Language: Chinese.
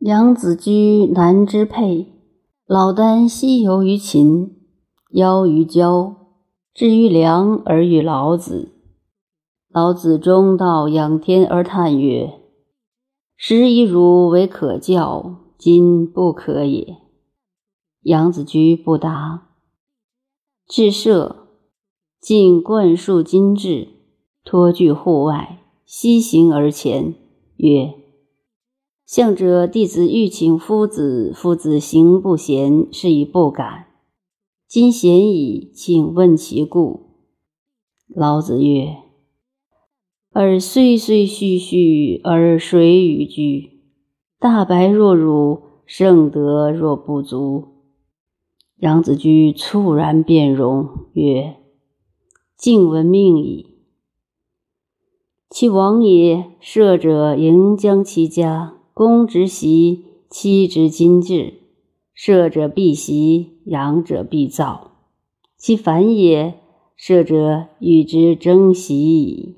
杨子居南之沛，老聃西游于秦，邀于郊，至于梁而遇老子。老子中道仰天而叹曰：“时以汝为可教，今不可也。”杨子居不答。至舍，尽灌树金至，托具户外，西行而前，曰：向者弟子欲请夫子，夫子行不贤，是以不敢。今贤矣，请问其故。老子曰：“尔虽虽虚虚，而谁与居？大白若辱，圣德若不足。”杨子居猝然变容，曰：“敬闻命矣。其王也，射者迎将其家。”公执席，妻执金制，射者必袭，养者必躁。其反也，射者与之争袭矣。